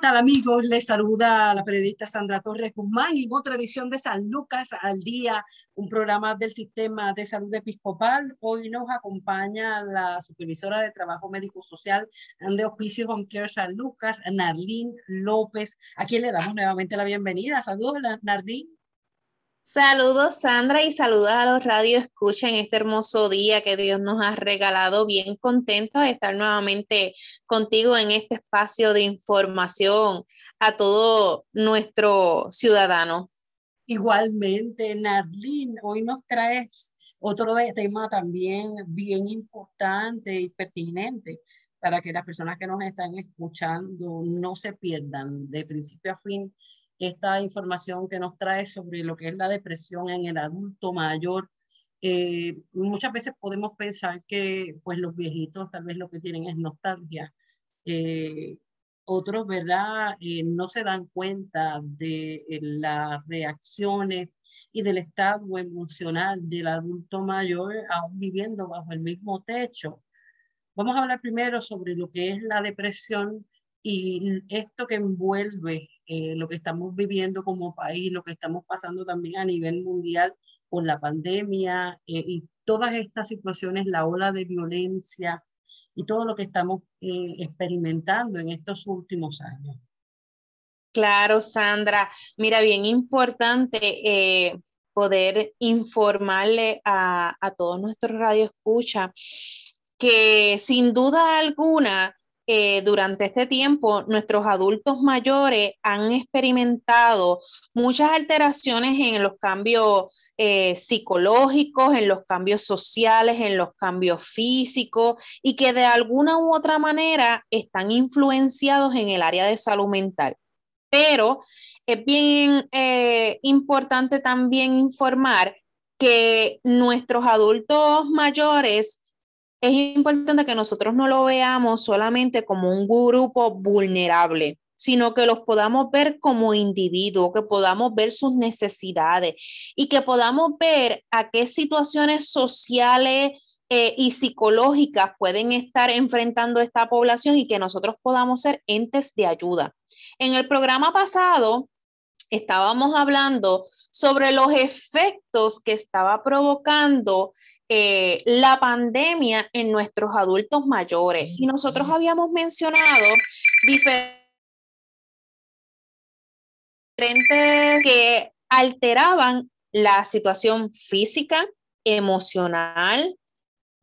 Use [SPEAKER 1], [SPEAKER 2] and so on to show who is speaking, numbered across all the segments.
[SPEAKER 1] Tal amigos? Les saluda la periodista Sandra Torres Guzmán y otra edición de San Lucas al Día, un programa del Sistema de Salud Episcopal. Hoy nos acompaña la supervisora de Trabajo Médico Social de Hospicio Home Care San Lucas, Narlín López, a quien le damos nuevamente la bienvenida. Saludos, Narlín.
[SPEAKER 2] Saludos Sandra y saludos a los radio escucha en este hermoso día que Dios nos ha regalado. Bien contento de estar nuevamente contigo en este espacio de información a todo nuestro ciudadano.
[SPEAKER 1] Igualmente, Nadlin, hoy nos traes otro tema también bien importante y pertinente para que las personas que nos están escuchando no se pierdan de principio a fin esta información que nos trae sobre lo que es la depresión en el adulto mayor. Eh, muchas veces podemos pensar que pues los viejitos tal vez lo que tienen es nostalgia. Eh, otros, ¿verdad? Eh, no se dan cuenta de las reacciones y del estado emocional del adulto mayor aún viviendo bajo el mismo techo. Vamos a hablar primero sobre lo que es la depresión y esto que envuelve eh, lo que estamos viviendo como país, lo que estamos pasando también a nivel mundial con la pandemia eh, y todas estas situaciones, la ola de violencia y todo lo que estamos eh, experimentando en estos últimos años.
[SPEAKER 2] Claro, Sandra. Mira, bien importante poder informarle a, a todos nuestros radioescuchas que sin duda alguna eh, durante este tiempo nuestros adultos mayores han experimentado muchas alteraciones en los cambios eh, psicológicos, en los cambios sociales, en los cambios físicos y que de alguna u otra manera están influenciados en el área de salud mental. Pero es bien eh, importante también informar que nuestros adultos mayores es importante que nosotros no lo veamos solamente como un grupo vulnerable, sino que los podamos ver como individuos, que podamos ver sus necesidades y que podamos ver a qué situaciones sociales eh, y psicológicas pueden estar enfrentando esta población y que nosotros podamos ser entes de ayuda. En el programa pasado estábamos hablando sobre los efectos que estaba provocando eh, la pandemia en nuestros adultos mayores. Y nosotros habíamos mencionado diferentes que alteraban la situación física, emocional,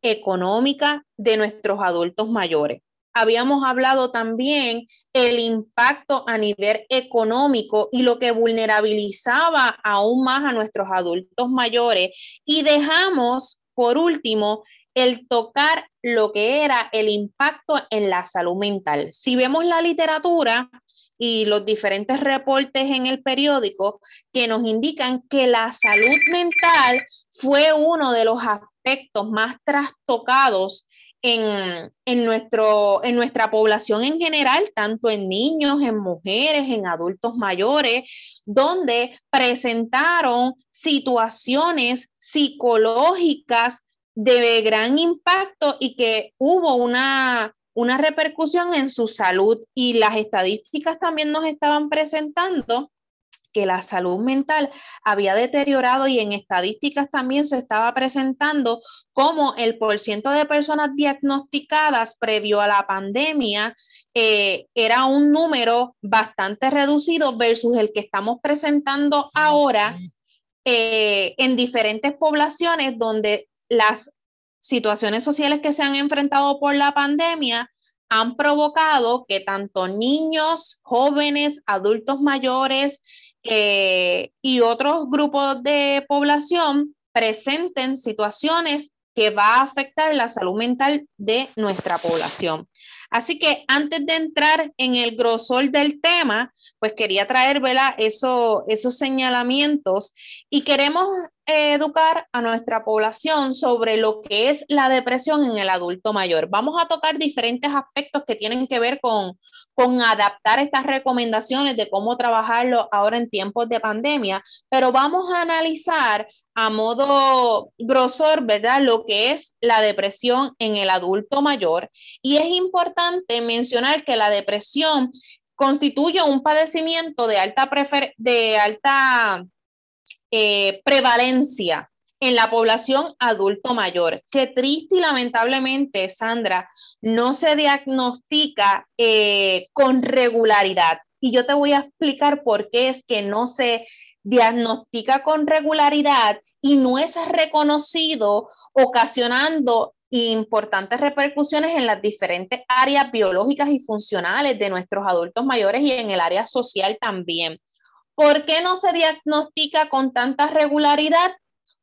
[SPEAKER 2] económica de nuestros adultos mayores. Habíamos hablado también el impacto a nivel económico y lo que vulnerabilizaba aún más a nuestros adultos mayores y dejamos por último, el tocar lo que era el impacto en la salud mental. Si vemos la literatura y los diferentes reportes en el periódico que nos indican que la salud mental fue uno de los aspectos más trastocados en, nuestro, en nuestra población en general, tanto en niños, en mujeres, en adultos mayores, donde presentaron situaciones psicológicas de gran impacto y que hubo una, una repercusión en su salud. Y las estadísticas también nos estaban presentando que la salud mental había deteriorado y en estadísticas también se estaba presentando como el porciento de personas diagnosticadas previo a la pandemia eh, era un número bastante reducido versus el que estamos presentando ahora eh, en diferentes poblaciones donde las situaciones sociales que se han enfrentado por la pandemia han provocado que tanto niños, jóvenes, adultos mayores eh, y otros grupos de población presenten situaciones que va a afectar la salud mental de nuestra población. Así que antes de entrar en el grosor del tema, pues quería traer Eso, esos señalamientos y queremos educar a nuestra población sobre lo que es la depresión en el adulto mayor. Vamos a tocar diferentes aspectos que tienen que ver con, con adaptar estas recomendaciones de cómo trabajarlo ahora en tiempos de pandemia, pero vamos a analizar a modo grosor, ¿verdad? Lo que es la depresión en el adulto mayor. Y es importante mencionar que la depresión constituye un padecimiento de alta, de alta eh, prevalencia en la población adulto mayor, que triste y lamentablemente, Sandra, no se diagnostica eh, con regularidad. Y yo te voy a explicar por qué es que no se diagnostica con regularidad y no es reconocido, ocasionando importantes repercusiones en las diferentes áreas biológicas y funcionales de nuestros adultos mayores y en el área social también. ¿Por qué no se diagnostica con tanta regularidad?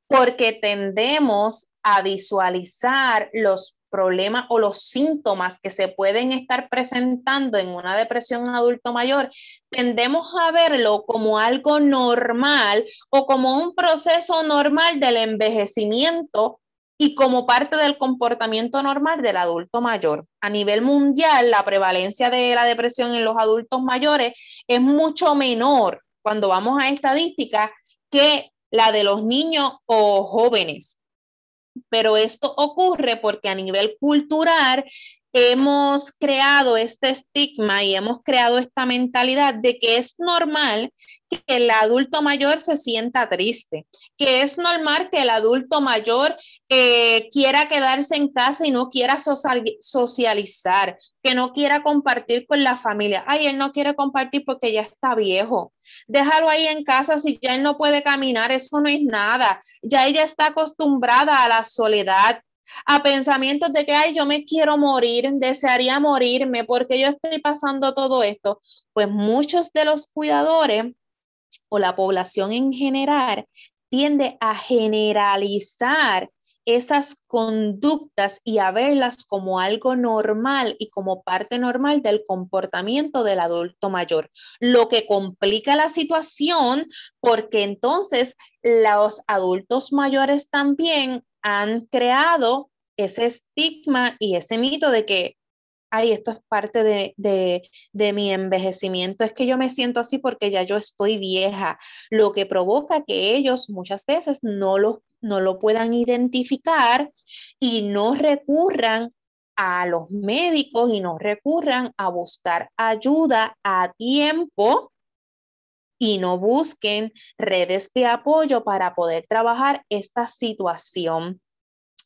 [SPEAKER 2] Porque tendemos a visualizar los problemas o los síntomas que se pueden estar presentando en una depresión adulto mayor, tendemos a verlo como algo normal o como un proceso normal del envejecimiento y como parte del comportamiento normal del adulto mayor. A nivel mundial, la prevalencia de la depresión en los adultos mayores es mucho menor cuando vamos a estadísticas que la de los niños o jóvenes. Pero esto ocurre porque a nivel cultural hemos creado este estigma y hemos creado esta mentalidad de que es normal que el adulto mayor se sienta triste, que es normal que el adulto mayor eh, quiera quedarse en casa y no quiera socializar, que no quiera compartir con la familia. Ay, él no quiere compartir porque ya está viejo. Déjalo ahí en casa si ya él no puede caminar, eso no es nada. Ya ella está acostumbrada a la soledad, a pensamientos de que, ay, yo me quiero morir, desearía morirme porque yo estoy pasando todo esto, pues muchos de los cuidadores o la población en general tiende a generalizar esas conductas y a verlas como algo normal y como parte normal del comportamiento del adulto mayor, lo que complica la situación porque entonces los adultos mayores también han creado ese estigma y ese mito de que, ay, esto es parte de, de, mi envejecimiento, es que yo me siento así porque ya yo estoy vieja, lo que provoca que ellos muchas veces no lo, no lo puedan identificar y no recurran a los médicos y no recurran a buscar ayuda a tiempo y no busquen redes de apoyo para poder trabajar esta situación.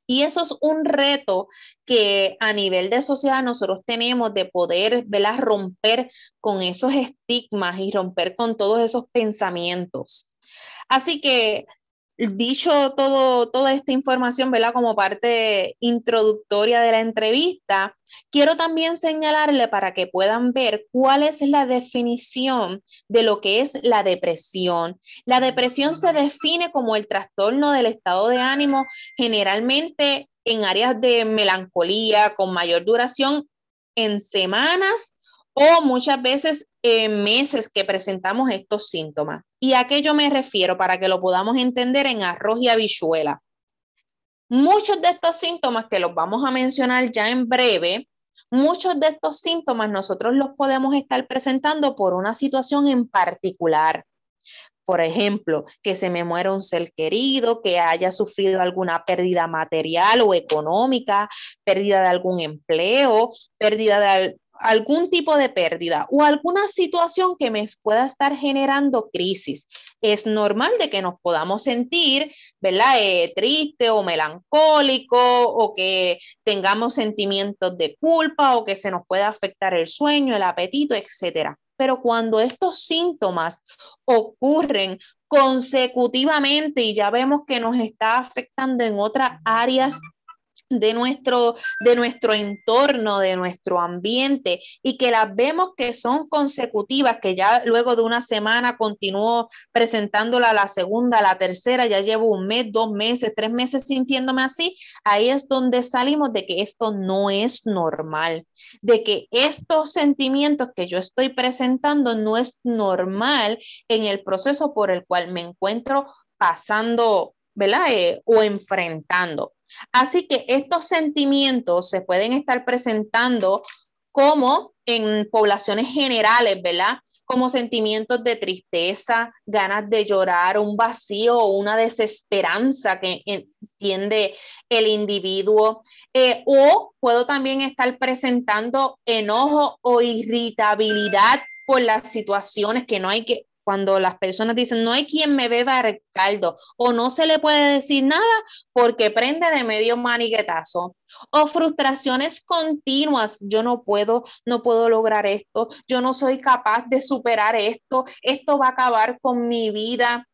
[SPEAKER 2] Y eso es un reto que a nivel de sociedad nosotros tenemos de poder romper con esos estigmas y romper con todos esos pensamientos. Así que dicho todo, toda esta información, ¿verdad? Como parte introductoria de la entrevista, quiero también señalarle para que puedan ver cuál es la definición de lo que es la depresión. La depresión se define como el trastorno del estado de ánimo generalmente en áreas de melancolía con mayor duración en semanas o muchas veces en meses que presentamos estos síntomas. ¿Y a qué yo me refiero para que lo podamos entender en arroz y habichuela? Muchos de estos síntomas que los vamos a mencionar ya en breve, muchos de estos síntomas nosotros los podemos estar presentando por una situación en particular. Por ejemplo, que se me muera un ser querido, que haya sufrido alguna pérdida material o económica, pérdida de algún empleo, pérdida de algún tipo de pérdida o alguna situación que me pueda estar generando crisis. Es normal de que nos podamos sentir, ¿verdad? Eh, triste o melancólico o que tengamos sentimientos de culpa o que se nos pueda afectar el sueño, el apetito, etcétera. Pero cuando estos síntomas ocurren consecutivamente y ya vemos que nos está afectando en otras áreas de nuestro, de nuestro entorno, de nuestro ambiente y que las vemos que son consecutivas, que ya luego de una semana continúo presentándola la segunda, la tercera, ya llevo un mes, dos meses, tres meses sintiéndome así, ahí es donde salimos de que esto no es normal, de que estos sentimientos que yo estoy presentando no es normal en el proceso por el cual me encuentro pasando, ¿verdad? Eh, o enfrentando. Así que estos sentimientos se pueden estar presentando como en poblaciones generales, ¿verdad? Como sentimientos de tristeza, ganas de llorar, un vacío o una desesperanza que entiende el individuo. Eh, o puedo también estar presentando enojo o irritabilidad por las situaciones que no hay que, cuando las personas dicen no hay quien me beba el caldo o no se le puede decir nada porque prende de medio maniguetazo o frustraciones continuas, yo no puedo, no puedo lograr esto, yo no soy capaz de superar esto, esto va a acabar con mi vida.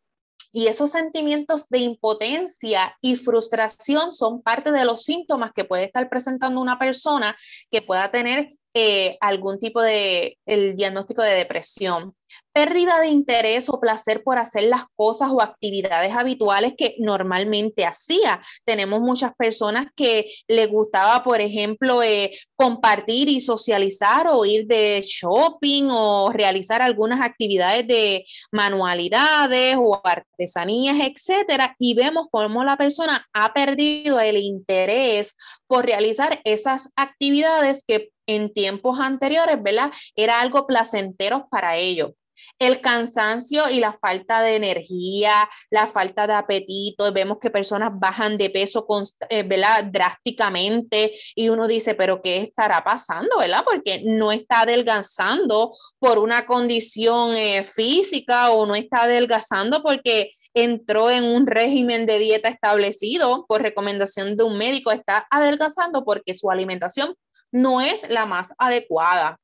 [SPEAKER 2] Y esos sentimientos de impotencia y frustración son parte de los síntomas que puede estar presentando una persona que pueda tener eh, algún tipo de el diagnóstico de depresión pérdida de interés o placer por hacer las cosas o actividades habituales que normalmente hacía. Tenemos muchas personas que le gustaba, por ejemplo, eh, compartir y socializar o ir de shopping o realizar algunas actividades de manualidades o artesanías, etcétera, y vemos cómo la persona ha perdido el interés por realizar esas actividades que en tiempos anteriores, ¿verdad? Era algo placentero para ellos el cansancio y la falta de energía, la falta de apetito, vemos que personas bajan de peso eh, drásticamente y uno dice, pero ¿qué estará pasando? ¿verdad? Porque no está adelgazando por una condición eh, física o no está adelgazando porque entró en un régimen de dieta establecido por recomendación de un médico, está adelgazando porque su alimentación no es la más adecuada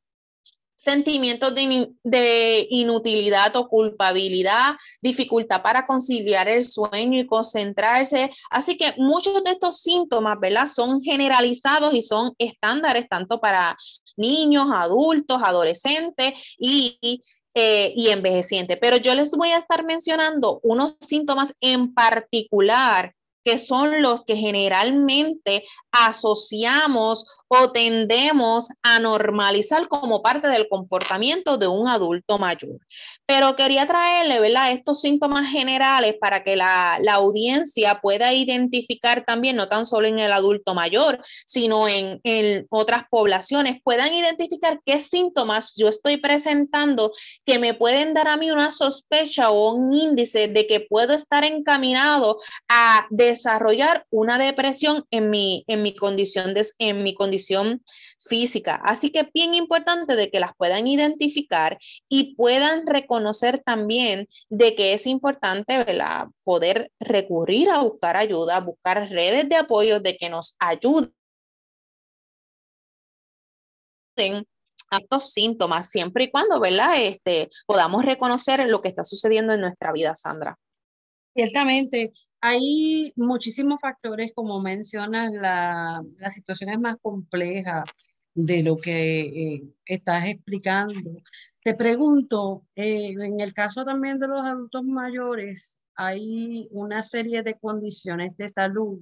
[SPEAKER 2] sentimientos de, inutilidad o culpabilidad, dificultad para conciliar el sueño y concentrarse. Así que muchos de estos síntomas, ¿verdad? Son generalizados y son estándares tanto para niños, adultos, adolescentes y, eh, y envejecientes. Pero yo les voy a estar mencionando unos síntomas en particular que son los que generalmente asociamos o tendemos a normalizar como parte del comportamiento de un adulto mayor. Pero quería traerle, ¿verdad?, estos síntomas generales para que la, audiencia pueda identificar también, no tan solo en el adulto mayor, sino en, en otras poblaciones, puedan identificar qué síntomas yo estoy presentando que me pueden dar a mí una sospecha o un índice de que puedo estar encaminado a desarrollar una depresión en mi, en mi, condición, de, en mi condición física. Así que es bien importante de que las puedan identificar y puedan reconocer también de que es importante poder recurrir a buscar ayuda, buscar redes de apoyo de que nos ayuden a estos síntomas, siempre y cuando, ¿verdad? Este, podamos reconocer lo que está sucediendo en nuestra vida, Sandra.
[SPEAKER 1] Ciertamente, hay muchísimos factores, como mencionas, la, la situación es más compleja de lo que eh, estás explicando. Te pregunto, eh, en el caso también de los adultos mayores, hay una serie de condiciones de salud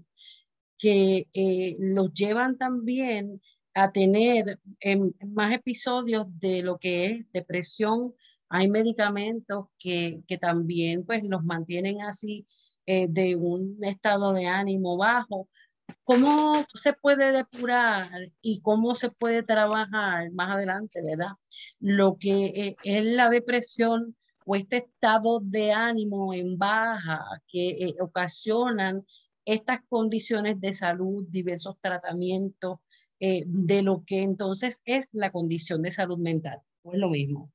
[SPEAKER 1] que eh, los llevan también a tener em, más episodios de lo que es depresión. Hay medicamentos que, que también pues los mantienen así eh, de un estado de ánimo bajo. ¿Cómo se puede depurar y cómo se puede trabajar más adelante, verdad? Lo que eh, es la depresión o este estado de ánimo en baja que eh, ocasionan estas condiciones de salud, diversos tratamientos, de lo que entonces es la condición de salud mental. ¿O es lo mismo?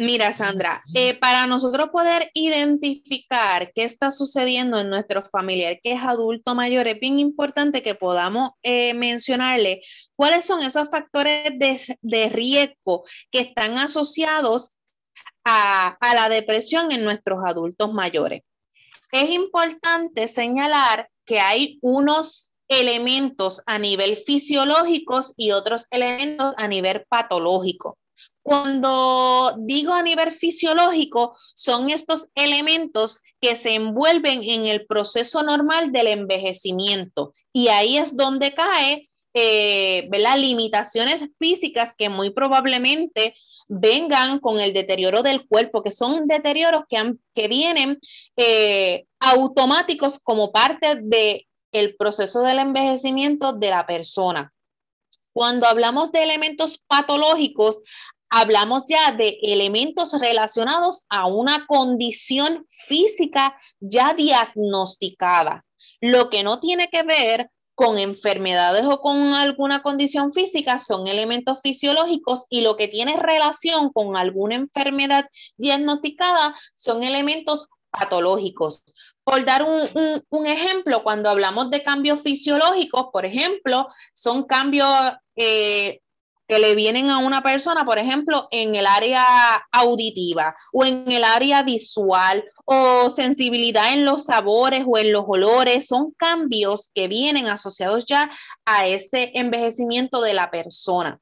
[SPEAKER 2] Mira, Sandra, eh, para nosotros poder identificar qué está sucediendo en nuestro familiar que es adulto mayor, es bien importante que podamos eh, mencionarle cuáles son esos factores de, riesgo que están asociados a, a la depresión en nuestros adultos mayores. Es importante señalar que hay unos elementos a nivel fisiológicos y otros elementos a nivel patológico. Cuando digo a nivel fisiológico, son estos elementos que se envuelven en el proceso normal del envejecimiento. Y ahí es donde cae eh, las limitaciones físicas que muy probablemente vengan con el deterioro del cuerpo, que son deterioros que, que vienen eh, automáticos como parte del el proceso del envejecimiento de la persona. Cuando hablamos de elementos patológicos, hablamos ya de elementos relacionados a una condición física ya diagnosticada. Lo que no tiene que ver con enfermedades o con alguna condición física son elementos fisiológicos y lo que tiene relación con alguna enfermedad diagnosticada son elementos patológicos. Por dar un, ejemplo, cuando hablamos de cambios fisiológicos, por ejemplo, son cambios eh, que le vienen a una persona, por ejemplo, en el área auditiva o en el área visual o sensibilidad en los sabores o en los olores, son cambios que vienen asociados ya a ese envejecimiento de la persona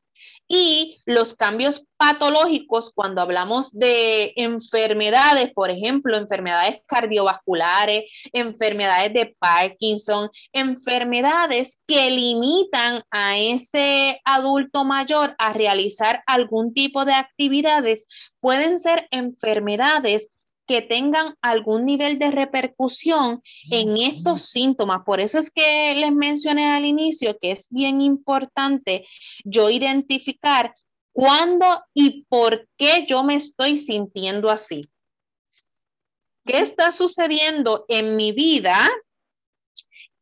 [SPEAKER 2] y los cambios patológicos cuando hablamos de enfermedades, por ejemplo, enfermedades cardiovasculares, enfermedades de Parkinson, enfermedades que limitan a ese adulto mayor a realizar algún tipo de actividades, pueden ser enfermedades que tengan algún nivel de repercusión en estos síntomas. Por eso es que les mencioné al inicio que es bien importante yo identificar cuándo y por qué yo me estoy sintiendo así. ¿Qué está sucediendo en mi vida?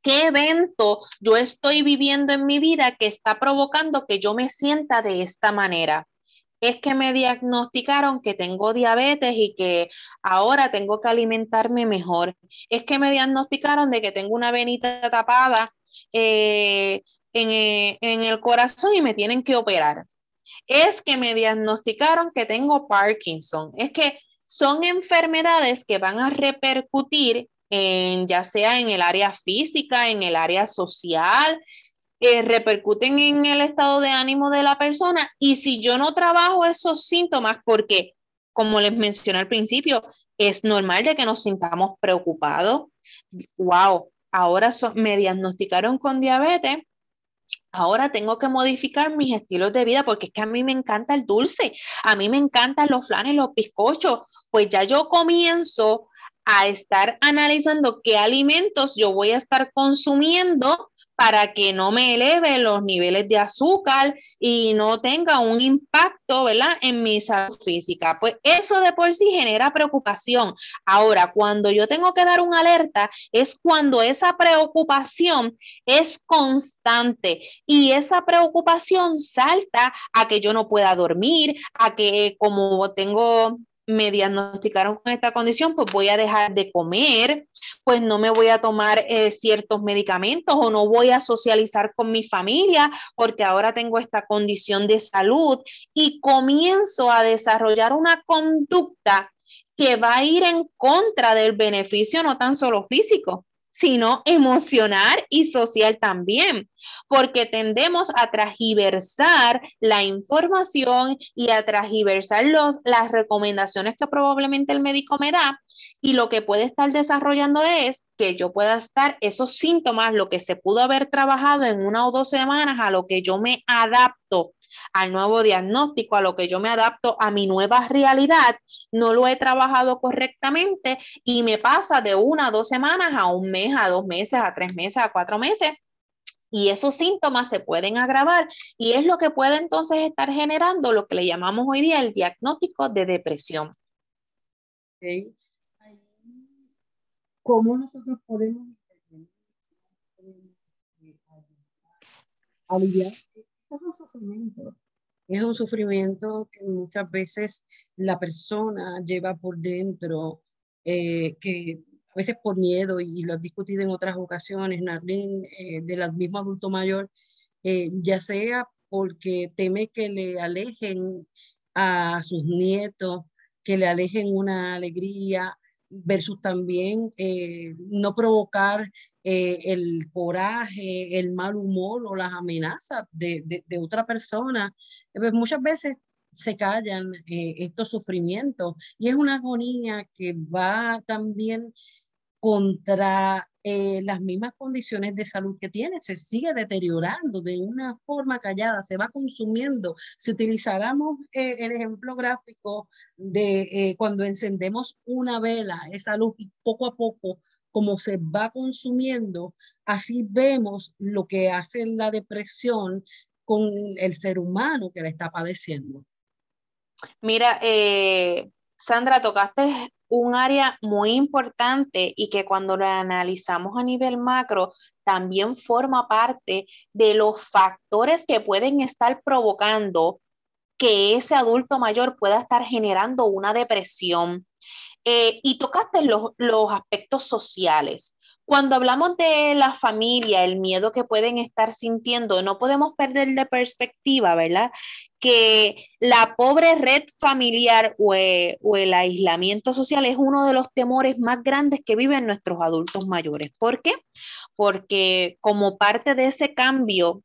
[SPEAKER 2] ¿Qué evento yo estoy viviendo en mi vida que está provocando que yo me sienta de esta manera? Es que me diagnosticaron que tengo diabetes y que ahora tengo que alimentarme mejor. Es que me diagnosticaron de que tengo una venita tapada eh, en, en el corazón y me tienen que operar. Es que me diagnosticaron que tengo Parkinson. Es que son enfermedades que van a repercutir ya sea en el área física, en el área social, repercuten en el estado de ánimo de la persona. Y si yo no trabajo esos síntomas, porque como les mencioné al principio, es normal de que nos sintamos preocupados. Wow, ahora me diagnosticaron con diabetes, ahora tengo que modificar mis estilos de vida porque es que a mí me encanta el dulce, a mí me encantan los flanes, los bizcochos, pues ya yo comienzo a estar analizando qué alimentos yo voy a estar consumiendo para que no me eleve los niveles de azúcar y no tenga un impacto, ¿verdad? En mi salud física. Pues eso de por sí genera preocupación. Ahora, cuando yo tengo que dar una alerta, es cuando esa preocupación es constante y esa preocupación salta a que yo no pueda dormir, a que como tengo me diagnosticaron con esta condición, pues voy a dejar de comer, pues no me voy a tomar eh, ciertos medicamentos o no voy a socializar con mi familia porque ahora tengo esta condición de salud y comienzo a desarrollar una conducta que va a ir en contra del beneficio no tan solo físico, sino emocional y social también, porque tendemos a tragiversar la información y a tragiversar los, las recomendaciones que probablemente el médico me da y lo que puede estar desarrollando es que yo pueda estar esos síntomas, lo que se pudo haber trabajado en una o dos semanas, a lo que yo me adapto al nuevo diagnóstico, a lo que yo me adapto a mi nueva realidad, no lo he trabajado correctamente y me pasa de una a dos semanas a un mes, a dos meses, a tres meses, a cuatro meses. Y esos síntomas se pueden agravar y es lo que puede entonces estar generando lo que le llamamos hoy día el diagnóstico de depresión.
[SPEAKER 1] ¿Cómo nosotros podemos aliviar es un sufrimiento. Es un sufrimiento que muchas veces la persona lleva por dentro, eh, que a veces por miedo, y lo he discutido en otras ocasiones, Narlene, eh, del mismo adulto mayor, eh, ya sea porque teme que le alejen a sus nietos, que le alejen una alegría, versus también eh, no provocar eh, el coraje, el mal humor o las amenazas de, de, otra persona. Pues muchas veces se callan estos sufrimientos y es una agonía que va también contra eh, las mismas condiciones de salud que tiene, se sigue deteriorando de una forma callada, se va consumiendo. Si utilizáramos eh, el ejemplo gráfico de eh, cuando encendemos una vela, esa luz poco a poco, como se va consumiendo, así vemos lo que hace la depresión con el ser humano que la está padeciendo.
[SPEAKER 2] Mira, Sandra, tocaste un área muy importante y que cuando lo analizamos a nivel macro también forma parte de los factores que pueden estar provocando que ese adulto mayor pueda estar generando una depresión. Eh, y tocaste los, los aspectos sociales. Cuando hablamos de la familia, el miedo que pueden estar sintiendo, no podemos perder de perspectiva, ¿verdad? Que la pobre red familiar o, eh, o, el aislamiento social es uno de los temores más grandes que viven nuestros adultos mayores. ¿Por qué? Porque como parte de ese cambio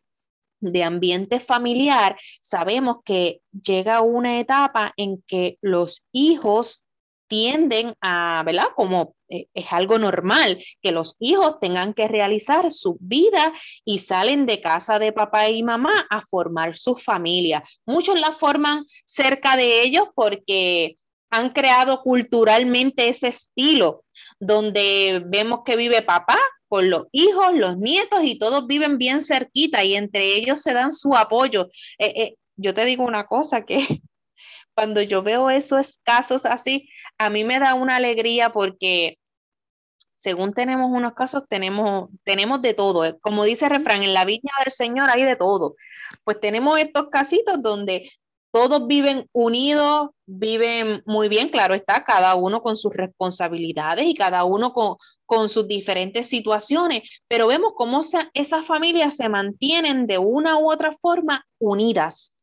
[SPEAKER 2] de ambiente familiar, sabemos que llega una etapa en que los hijos tienden a, ¿verdad? Como eh, es algo normal que los hijos tengan que realizar su vida y salen de casa de papá y mamá a formar su familia. Muchos la forman cerca de ellos porque han creado culturalmente ese estilo donde vemos que vive papá con los hijos, los nietos y todos viven bien cerquita y entre ellos se dan su apoyo. Eh, eh, yo te digo una cosa que cuando yo veo esos casos así, a mí me da una alegría porque según tenemos unos casos, tenemos, tenemos de todo. Como dice el refrán, en la viña del Señor hay de todo. Pues tenemos estos casitos donde todos viven unidos, viven muy bien, claro está, cada uno con sus responsabilidades y cada uno con, con sus diferentes situaciones, pero vemos cómo esas familias se mantienen de una u otra forma unidas.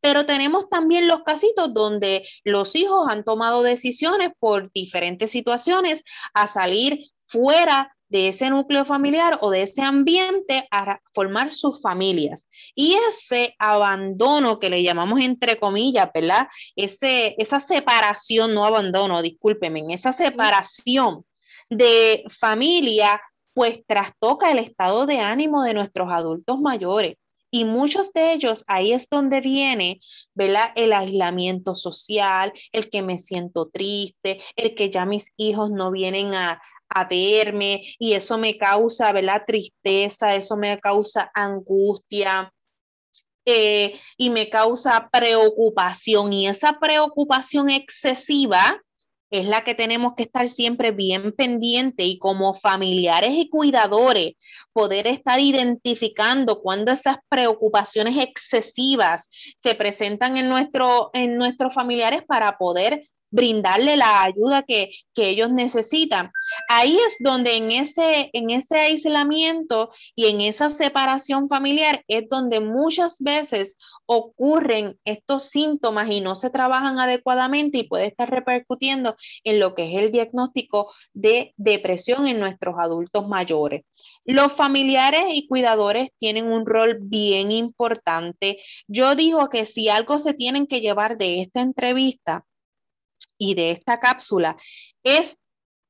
[SPEAKER 2] Pero tenemos también los casitos donde los hijos han tomado decisiones por diferentes situaciones a salir fuera de ese núcleo familiar o de ese ambiente a formar sus familias. Y ese abandono que le llamamos entre comillas, ¿verdad? Ese, esa separación, no abandono, discúlpeme, esa separación de familia, pues trastoca el estado de ánimo de nuestros adultos mayores. Y muchos de ellos, ahí es donde viene, ¿verdad? El aislamiento social, el que me siento triste, el que ya mis hijos no vienen a, verme y eso me causa, ¿verdad? Tristeza, eso me causa angustia. Eh, y me causa preocupación y esa preocupación excesiva es la que tenemos que estar siempre bien pendiente y como familiares y cuidadores poder estar identificando cuando esas preocupaciones excesivas se presentan en, nuestro, en nuestros familiares para poder brindarle la ayuda que, ellos necesitan. Ahí es donde en ese, en ese aislamiento y en esa separación familiar es donde muchas veces ocurren estos síntomas y no se trabajan adecuadamente y puede estar repercutiendo en lo que es el diagnóstico de depresión en nuestros adultos mayores. Los familiares y cuidadores tienen un rol bien importante. Yo digo que si algo se tienen que llevar de esta entrevista y de esta cápsula es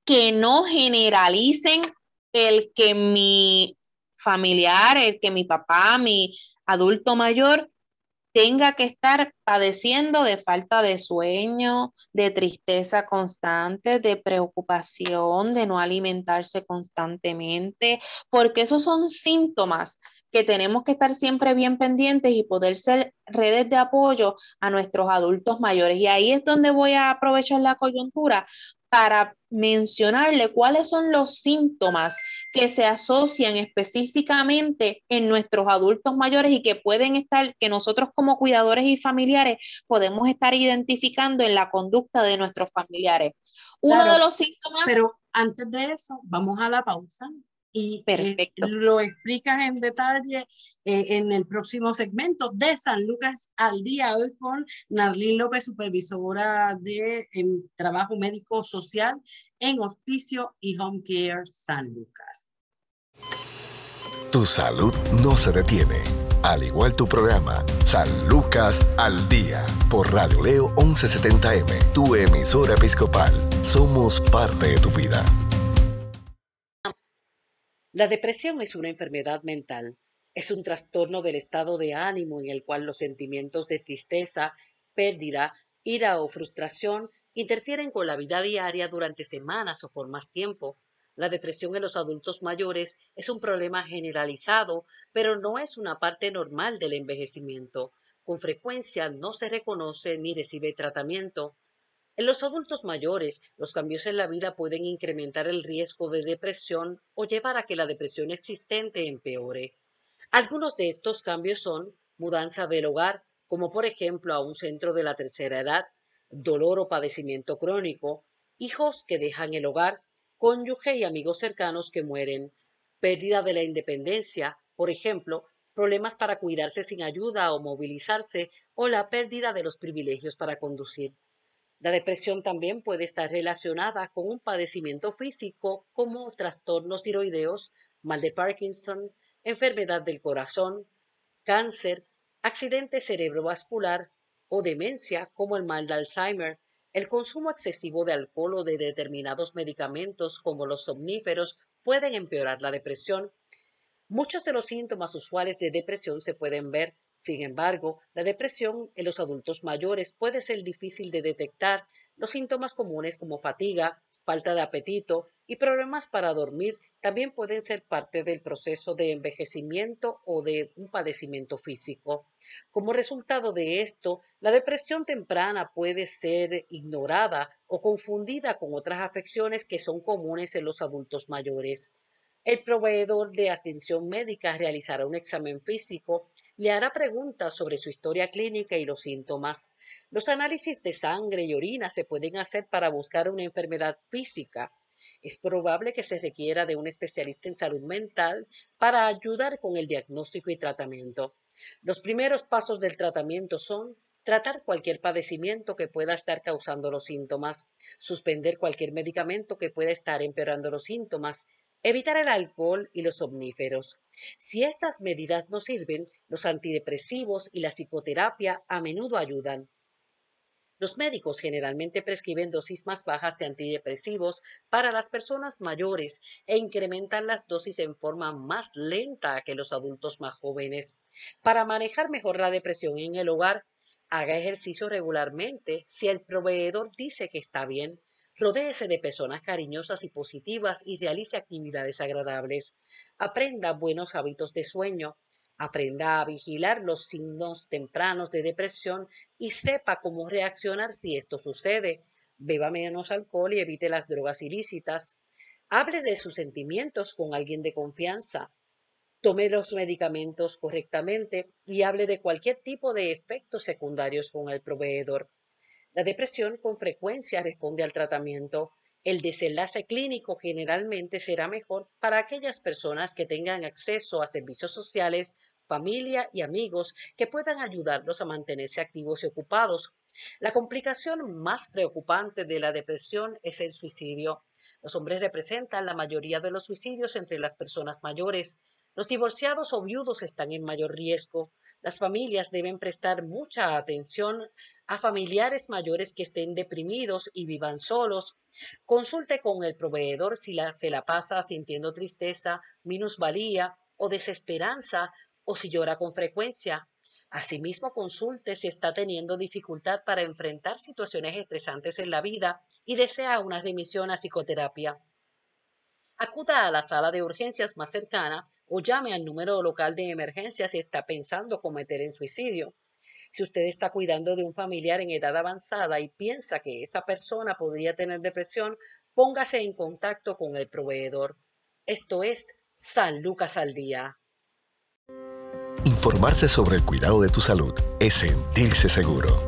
[SPEAKER 2] que no generalicen el que mi familiar, el que mi papá, mi adulto mayor tenga que estar padeciendo de falta de sueño, de tristeza constante, de preocupación, de no alimentarse constantemente, porque esos son síntomas que tenemos que estar siempre bien pendientes y poder ser redes de apoyo a nuestros adultos mayores. Y ahí es donde voy a aprovechar la coyuntura para mencionarle cuáles son los síntomas que se asocian específicamente en nuestros adultos mayores y que pueden estar, que nosotros como cuidadores y familiares podemos estar identificando en la conducta de nuestros familiares. Uno de los síntomas...
[SPEAKER 1] Pero antes de eso, vamos a la pausa
[SPEAKER 2] y eh, lo explicas en detalle eh, en el próximo segmento de San Lucas al día hoy con Narlín López, supervisora de trabajo médico social en Hospicio y Home Care San Lucas.
[SPEAKER 3] Tu salud no se detiene. Al igual tu programa, San Lucas al Día, por Radio Leo 1170M, tu emisora episcopal. Somos parte de tu vida.
[SPEAKER 1] La depresión es una enfermedad mental. Es un trastorno del estado de ánimo en el cual los sentimientos de tristeza, pérdida, ira o frustración interfieren con la vida diaria durante semanas o por más tiempo. La depresión en los adultos mayores es un problema generalizado, pero no es una parte normal del envejecimiento. Con frecuencia no se reconoce ni recibe tratamiento. En los adultos mayores, los cambios en la vida pueden incrementar el riesgo de depresión o llevar a que la depresión existente empeore. Algunos de estos cambios son mudanza del hogar, como por ejemplo a un centro de la tercera edad, dolor o padecimiento crónico, hijos que dejan el hogar, cónyuge y amigos cercanos que mueren, pérdida de la independencia, por ejemplo, problemas para cuidarse sin ayuda o movilizarse, o la pérdida de los privilegios para conducir. La depresión también puede estar relacionada con un padecimiento físico como trastornos tiroideos, mal de Parkinson, enfermedad del corazón, cáncer, accidente cerebrovascular o demencia como el mal de Alzheimer. El consumo excesivo de alcohol o de determinados medicamentos como los somníferos pueden empeorar la depresión. Muchos de los síntomas usuales de depresión se pueden ver sin embargo, la depresión en los adultos mayores puede ser difícil de detectar. Los síntomas comunes como fatiga, falta de apetito y problemas para dormir también pueden ser parte del proceso de envejecimiento o de un padecimiento físico. Como resultado de esto, la depresión temprana puede ser ignorada o confundida con otras afecciones que son comunes en los adultos mayores. El proveedor de atención médica realizará un examen físico, le hará preguntas sobre su historia clínica y los síntomas. Los análisis de sangre y orina se pueden hacer para buscar una enfermedad física. Es probable que se requiera de un especialista en salud mental para ayudar con el diagnóstico y tratamiento. Los primeros pasos del tratamiento son tratar cualquier padecimiento que pueda estar causando los síntomas, suspender cualquier medicamento que pueda estar empeorando los síntomas Evitar el alcohol y los somníferos. Si estas medidas no sirven, los antidepresivos y la psicoterapia a menudo ayudan. Los médicos generalmente prescriben dosis más bajas de antidepresivos para las personas mayores e incrementan las dosis en forma más lenta que los adultos más jóvenes. Para manejar mejor la depresión en el hogar, haga ejercicio regularmente si el proveedor dice que está bien. Rodéese de personas cariñosas y positivas y realice actividades agradables. Aprenda buenos hábitos de sueño. Aprenda a vigilar los signos tempranos de depresión y sepa cómo reaccionar si esto sucede. Beba menos alcohol y evite las drogas ilícitas. Hable de sus sentimientos con alguien de confianza. Tome los medicamentos correctamente y hable de cualquier tipo de efectos secundarios con el proveedor. La depresión con frecuencia responde al tratamiento. El desenlace clínico generalmente será mejor para aquellas personas que tengan acceso a servicios sociales, familia y amigos que puedan ayudarlos a mantenerse activos y ocupados. La complicación más preocupante de la depresión es el suicidio. Los hombres representan la mayoría de los suicidios entre las personas mayores. Los divorciados o viudos están en mayor riesgo. Las familias deben prestar mucha atención a familiares mayores que estén deprimidos y vivan solos. Consulte con el proveedor si se la pasa sintiendo tristeza, minusvalía o desesperanza o si llora con frecuencia. Asimismo, consulte si está teniendo dificultad para enfrentar situaciones estresantes en la vida y desea una remisión a psicoterapia acuda a la sala de urgencias más cercana o llame al número local de emergencia si está pensando cometer el suicidio. Si usted está cuidando de un familiar en edad avanzada y piensa que esa persona podría tener depresión, póngase en contacto con el proveedor. Esto es San Lucas al Día.
[SPEAKER 3] Informarse sobre el cuidado de tu salud es sentirse seguro.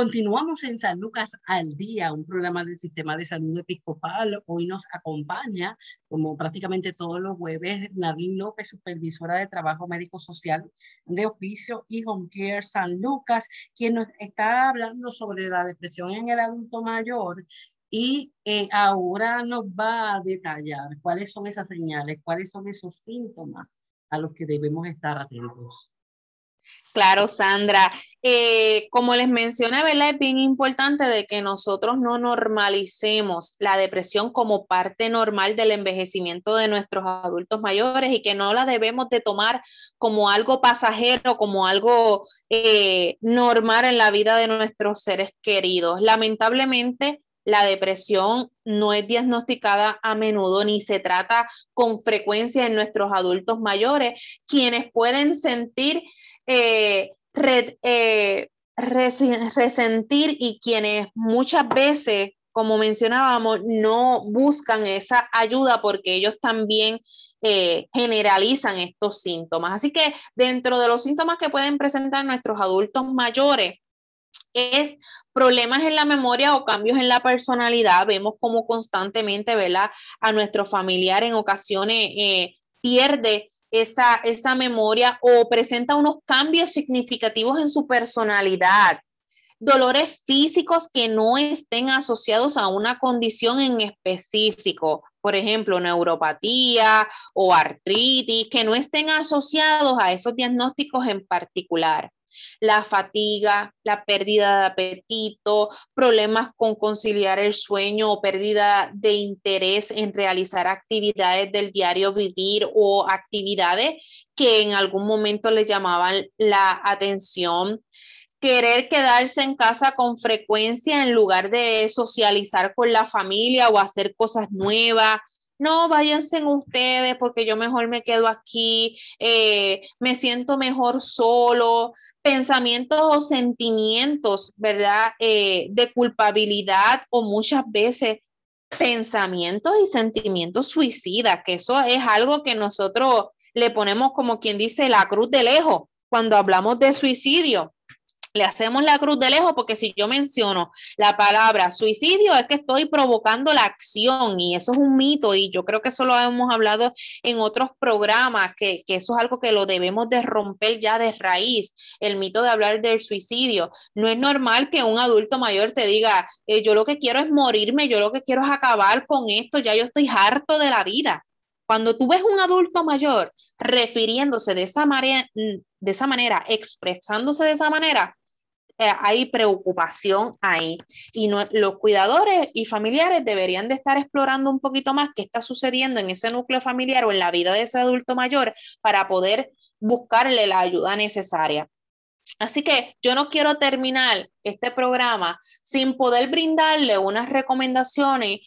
[SPEAKER 1] Continuamos en San Lucas al día, un programa del Sistema de Salud Episcopal. Hoy nos acompaña, como prácticamente todos los jueves, Nadine López, supervisora de Trabajo Médico Social de Oficio y Home Care San Lucas, quien nos está hablando sobre la depresión en el adulto mayor y eh, ahora nos va a detallar cuáles son esas señales, cuáles son esos síntomas a los que debemos estar atentos.
[SPEAKER 2] Claro, Sandra. Eh, como les mencioné, ¿verdad? Es bien importante de que nosotros no normalicemos la depresión como parte normal del envejecimiento de nuestros adultos mayores y que no la debemos de tomar como algo pasajero, como algo eh, normal en la vida de nuestros seres queridos. Lamentablemente, la depresión no es diagnosticada a menudo ni se trata con frecuencia en nuestros adultos mayores, quienes pueden sentir eh, eh, resentir y quienes muchas veces, como mencionábamos, no buscan esa ayuda porque ellos también eh, generalizan estos síntomas. Así que dentro de los síntomas que pueden presentar nuestros adultos mayores, es problemas en la memoria o cambios en la personalidad. Vemos como constantemente, ¿verdad? A nuestro familiar en ocasiones pierde esa, esa memoria o presenta unos cambios significativos en su personalidad. Dolores físicos que no estén asociados a una condición en específico, por ejemplo, neuropatía o artritis, que no estén asociados a esos diagnósticos en particular la fatiga, la pérdida de apetito, problemas con conciliar el sueño o pérdida de interés en realizar actividades del diario vivir o actividades que en algún momento le llamaban la atención. Querer quedarse en casa con frecuencia en lugar de socializar con la familia o hacer cosas nuevas, no, váyanse ustedes porque yo mejor me quedo aquí, eh, me siento mejor solo, pensamientos o sentimientos, ¿verdad? Eh, de culpabilidad o muchas veces pensamientos y sentimientos suicidas, que eso es algo que nosotros le ponemos como quien dice la cruz de lejos cuando hablamos de suicidio le hacemos la cruz de lejos porque si yo menciono la palabra suicidio es que estoy provocando la acción y eso es un mito y yo creo que eso lo hemos hablado en otros programas, que, eso es algo que lo debemos de romper ya de raíz, el mito de hablar del suicidio. No es normal que un adulto mayor te diga, eh, yo lo que quiero es morirme, yo lo que quiero es acabar con esto, ya yo estoy harto de la vida. Cuando tú ves un adulto mayor refiriéndose de esa de esa manera, expresándose de esa manera, eh, hay preocupación ahí. Y los cuidadores y familiares deberían de estar explorando un poquito más qué está sucediendo en ese núcleo familiar o en la vida de ese adulto mayor para poder buscarle la ayuda necesaria. Así que yo no quiero terminar este programa sin poder brindarle unas recomendaciones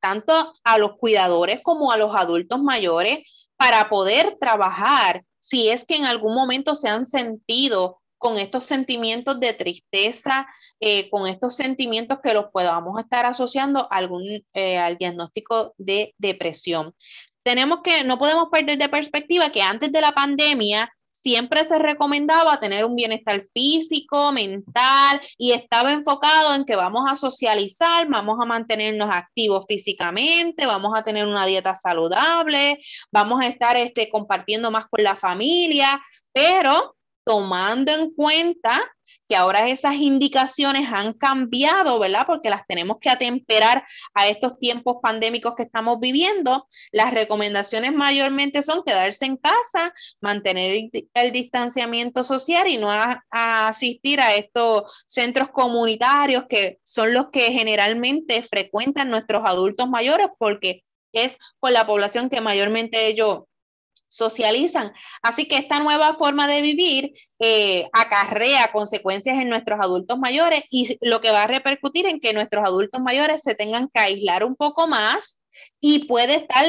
[SPEAKER 2] tanto a los cuidadores como a los adultos mayores para poder trabajar si es que en algún momento se han sentido con estos sentimientos de tristeza, eh, con estos sentimientos que los podamos estar asociando algún, eh, al diagnóstico de depresión. Tenemos que, no podemos perder de perspectiva que antes de la pandemia siempre se recomendaba tener un bienestar físico, mental y estaba enfocado en que vamos a socializar, vamos a mantenernos activos físicamente, vamos a tener una dieta saludable, vamos a estar este, compartiendo más con la familia, pero tomando en cuenta que ahora esas indicaciones han cambiado, ¿verdad? Porque las tenemos que atemperar a estos tiempos pandémicos que estamos viviendo. Las recomendaciones mayormente son quedarse en casa, mantener el, distanciamiento social y no asistir a estos centros comunitarios que son los que generalmente frecuentan nuestros adultos mayores porque es con la población que mayormente ellos socializan. Así que esta nueva forma de vivir eh, acarrea consecuencias en nuestros adultos mayores y lo que va a repercutir en que nuestros adultos mayores se tengan que aislar un poco más y puede estar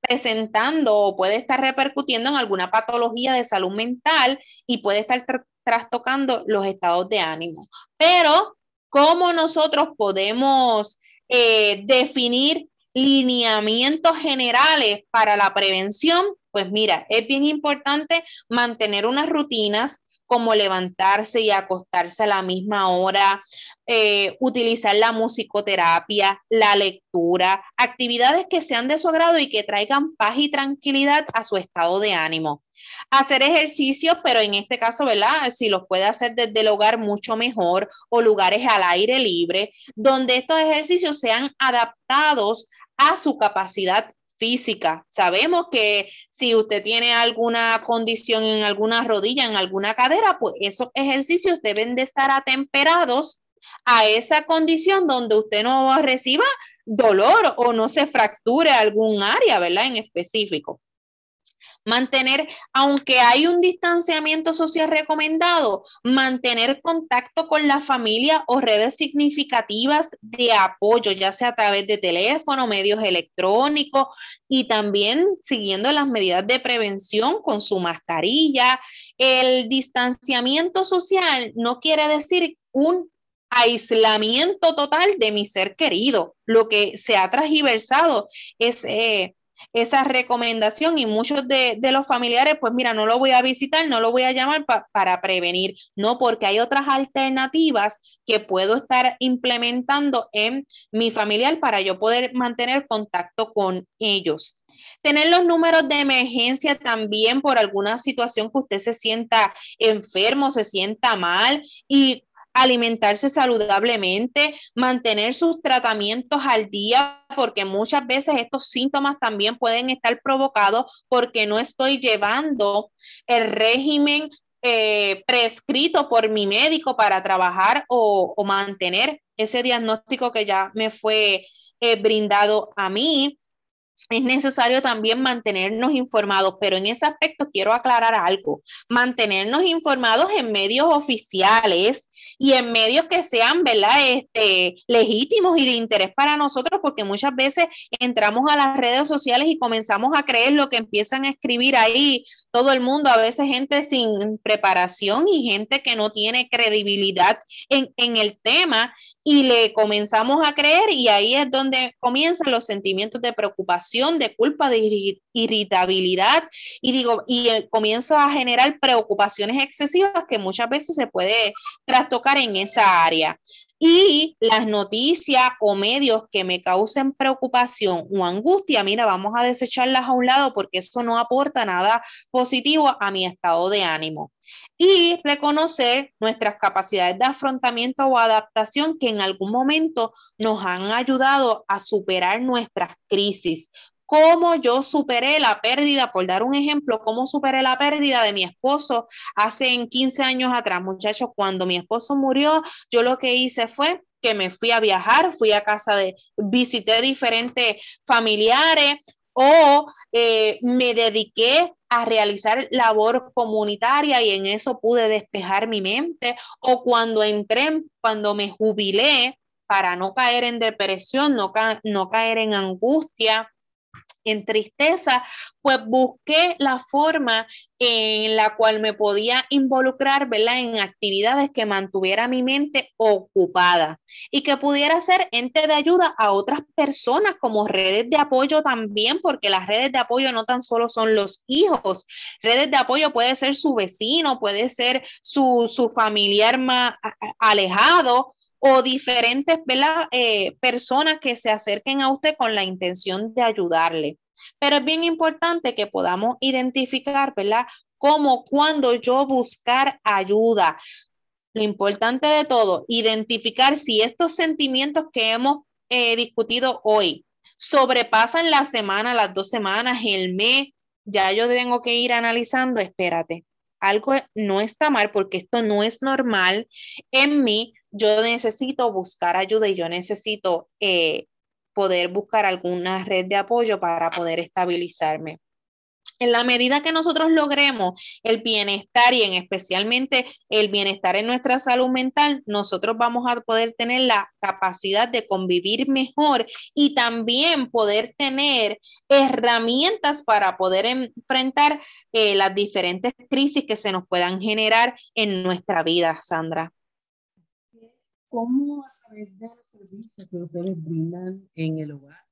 [SPEAKER 2] presentando o puede estar repercutiendo en alguna patología de salud mental y puede estar trastocando los estados de ánimo. Pero, ¿cómo nosotros podemos eh, definir lineamientos generales para la prevención? Pues mira, es bien importante mantener unas rutinas, como levantarse y acostarse a la misma hora, eh, utilizar la musicoterapia, la lectura, actividades que sean de su agrado y que traigan paz y tranquilidad a su estado de ánimo. Hacer ejercicios, pero en este caso, ¿verdad? Si los puede hacer desde el hogar, mucho mejor, o lugares al aire libre, donde estos ejercicios sean adaptados a su capacidad física. Sabemos que si usted tiene alguna condición en alguna rodilla, en alguna cadera, pues esos ejercicios deben de estar atemperados a esa condición donde usted no reciba dolor o no se fracture algún área, ¿verdad? En específico. Mantener, aunque hay un distanciamiento social recomendado, mantener contacto con la familia o redes significativas de apoyo, ya sea a través de teléfono, medios electrónicos y también siguiendo las medidas de prevención con su mascarilla. El distanciamiento social no quiere decir un aislamiento total de mi ser querido. Lo que se ha transversado es eh, esa recomendación y muchos de, los familiares, pues mira, no lo voy a visitar, no lo voy a llamar para prevenir, no, porque hay otras alternativas que puedo estar implementando en mi familiar para yo poder mantener contacto con ellos. Tener los números de emergencia también por alguna situación que usted se sienta enfermo, se sienta mal y alimentarse saludablemente, mantener sus tratamientos al día, porque muchas veces estos síntomas también pueden estar provocados porque no estoy llevando el régimen eh, prescrito por mi médico para trabajar o, mantener ese diagnóstico que ya me fue eh, brindado a mí es necesario también mantenernos informados, pero en ese aspecto quiero aclarar algo, mantenernos informados en medios oficiales y en medios que sean, ¿verdad? Este, legítimos y de interés para nosotros, porque muchas veces entramos a las redes sociales y comenzamos a creer lo que empiezan a escribir ahí todo el mundo, a veces gente sin preparación y gente que no tiene credibilidad en, en el tema y le comenzamos a creer y ahí es donde comienzan los sentimientos de preocupación, de culpa, de irritabilidad y digo, y eh, comienzo a generar preocupaciones excesivas que muchas veces se puede trastocar en esa área. Y las noticias o medios que me causen preocupación o angustia, mira, vamos a desecharlas a un lado porque eso no aporta nada positivo a mi estado de ánimo y reconocer nuestras capacidades de afrontamiento o adaptación que en algún momento nos han ayudado a superar nuestras crisis. Cómo yo superé la pérdida, por dar un ejemplo, cómo superé la pérdida de mi esposo hace 15 años atrás, muchachos, cuando mi esposo murió, yo lo que hice fue que me fui a viajar, fui a casa de, visité diferentes familiares, o eh, me dediqué a realizar labor comunitaria y en eso pude despejar mi mente, o cuando entré, cuando me jubilé para no caer en depresión, no, no caer en angustia, en tristeza, pues busqué la forma en la cual me podía involucrar, ¿verdad? En actividades que mantuviera mi mente ocupada y que pudiera ser ente de ayuda a otras personas como redes de apoyo también, porque las redes de apoyo no tan solo son los hijos, redes de apoyo puede ser su vecino, puede ser su, su familiar más alejado o diferentes eh, personas que se acerquen a usted con la intención de ayudarle. Pero es bien importante que podamos identificar, ¿verdad? Cómo cuando yo buscar ayuda. Lo importante de todo, identificar si estos sentimientos que hemos eh, discutido hoy sobrepasan la semana, las dos semanas, el mes, ya yo tengo que ir analizando, espérate, algo no está mal porque esto no es normal en mí, yo necesito buscar ayuda y yo necesito eh, poder buscar alguna red de apoyo para poder estabilizarme. En la medida que nosotros logremos el bienestar y en especialmente el bienestar en nuestra salud mental, nosotros vamos a poder tener la capacidad de convivir mejor y también poder tener herramientas para poder enfrentar eh, las diferentes crisis que se nos puedan generar en nuestra vida, Sandra.
[SPEAKER 1] ¿Cómo a través de los servicios que ustedes brindan en el hogar,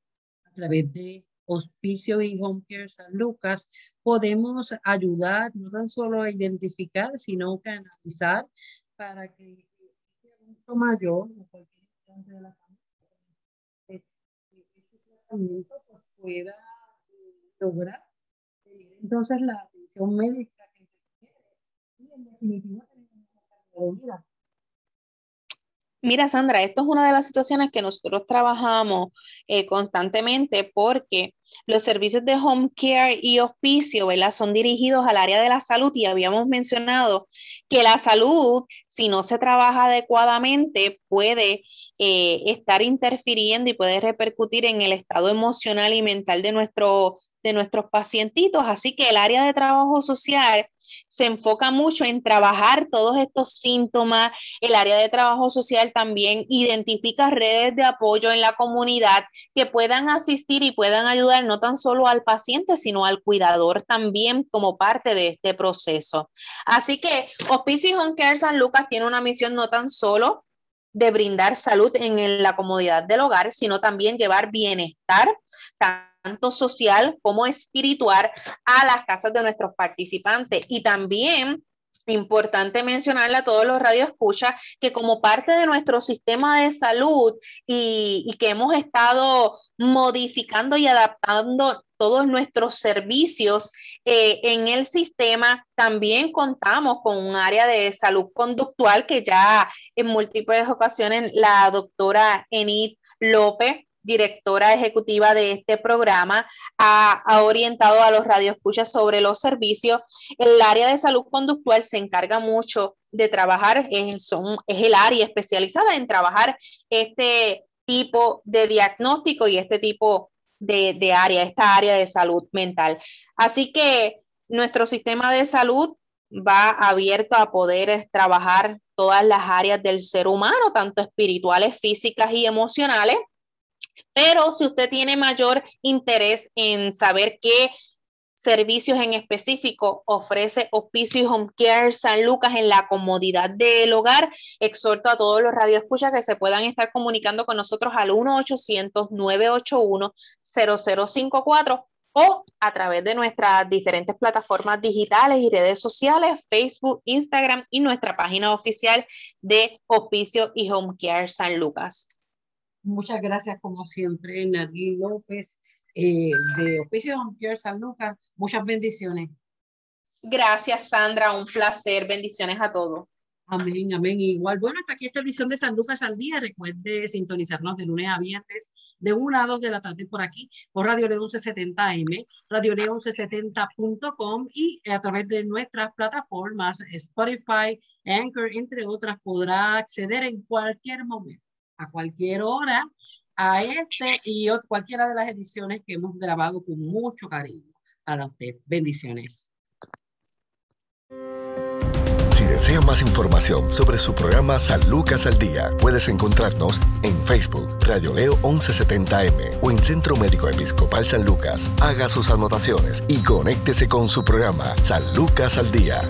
[SPEAKER 1] a través de Hospicio y Home Care San Lucas, podemos ayudar no tan solo a identificar, sino que analizar para que el adulto mayor o cualquier instante de la familia este tratamiento pues, pueda eh, lograr. Entonces la atención médica que se quiere y en definitiva tenemos una vida
[SPEAKER 2] Mira, Sandra, esto es una de las situaciones que nosotros trabajamos eh, constantemente porque los servicios de home care y hospicio, ¿verdad? Son dirigidos al área de la salud y habíamos mencionado que la salud, si no se trabaja adecuadamente, puede eh, estar interfiriendo y puede repercutir en el estado emocional y mental de, nuestro, de nuestros pacientitos. Así que el área de trabajo social se enfoca mucho en trabajar todos estos síntomas. El área de trabajo social también identifica redes de apoyo en la comunidad que puedan asistir y puedan ayudar no tan solo al paciente, sino al cuidador también como parte de este proceso. Así que Hospicio Home Care San Lucas tiene una misión no tan solo de brindar salud en la comodidad del hogar, sino también llevar bienestar, tanto social como espiritual, a las casas de nuestros participantes. Y también importante mencionarle a todos los radioescuchas que como parte de nuestro sistema de salud y, y, que hemos estado modificando y adaptando todos nuestros servicios eh, en el sistema, también contamos con un área de salud conductual que ya en múltiples ocasiones la doctora Enid López directora ejecutiva de este programa, ha, orientado a los radioescuchas sobre los servicios. El área de salud conductual se encarga mucho de trabajar, en, son, es el área especializada en trabajar este tipo de diagnóstico y este tipo de, de área, esta área de salud mental. Así que nuestro sistema de salud va abierto a poder trabajar todas las áreas del ser humano, tanto espirituales, físicas y emocionales, pero si usted tiene mayor interés en saber qué servicios en específico ofrece Hospicio y Home Care San Lucas en la comodidad del hogar, exhorto a todos los radioescuchas que se puedan estar comunicando con nosotros al 1-800-981-0054 o a través de nuestras diferentes plataformas digitales y redes sociales, Facebook, Instagram y nuestra página oficial de Hospicio y Home Care San Lucas.
[SPEAKER 1] Muchas gracias, como siempre, Nadine López, eh, de Oficio Pierre San Lucas. Muchas bendiciones.
[SPEAKER 2] Gracias, Sandra. Un placer. Bendiciones a todos.
[SPEAKER 1] Amén, amén. Igual, bueno, hasta aquí esta edición de San Lucas al día. Recuerde sintonizarnos de lunes a viernes, de 1 a 2 de la tarde por aquí, por Radio León 1170M, Radio León 1170.com y a través de nuestras plataformas Spotify, Anchor, entre otras, podrá acceder en cualquier momento a cualquier hora a este y cualquiera de las ediciones que hemos grabado con mucho cariño para usted. Bendiciones.
[SPEAKER 3] Si desea más información sobre su programa San Lucas al Día, puedes encontrarnos en Facebook, Radio Leo 1170M o en Centro Médico Episcopal San Lucas. Haga sus anotaciones y conéctese con su programa San Lucas al Día.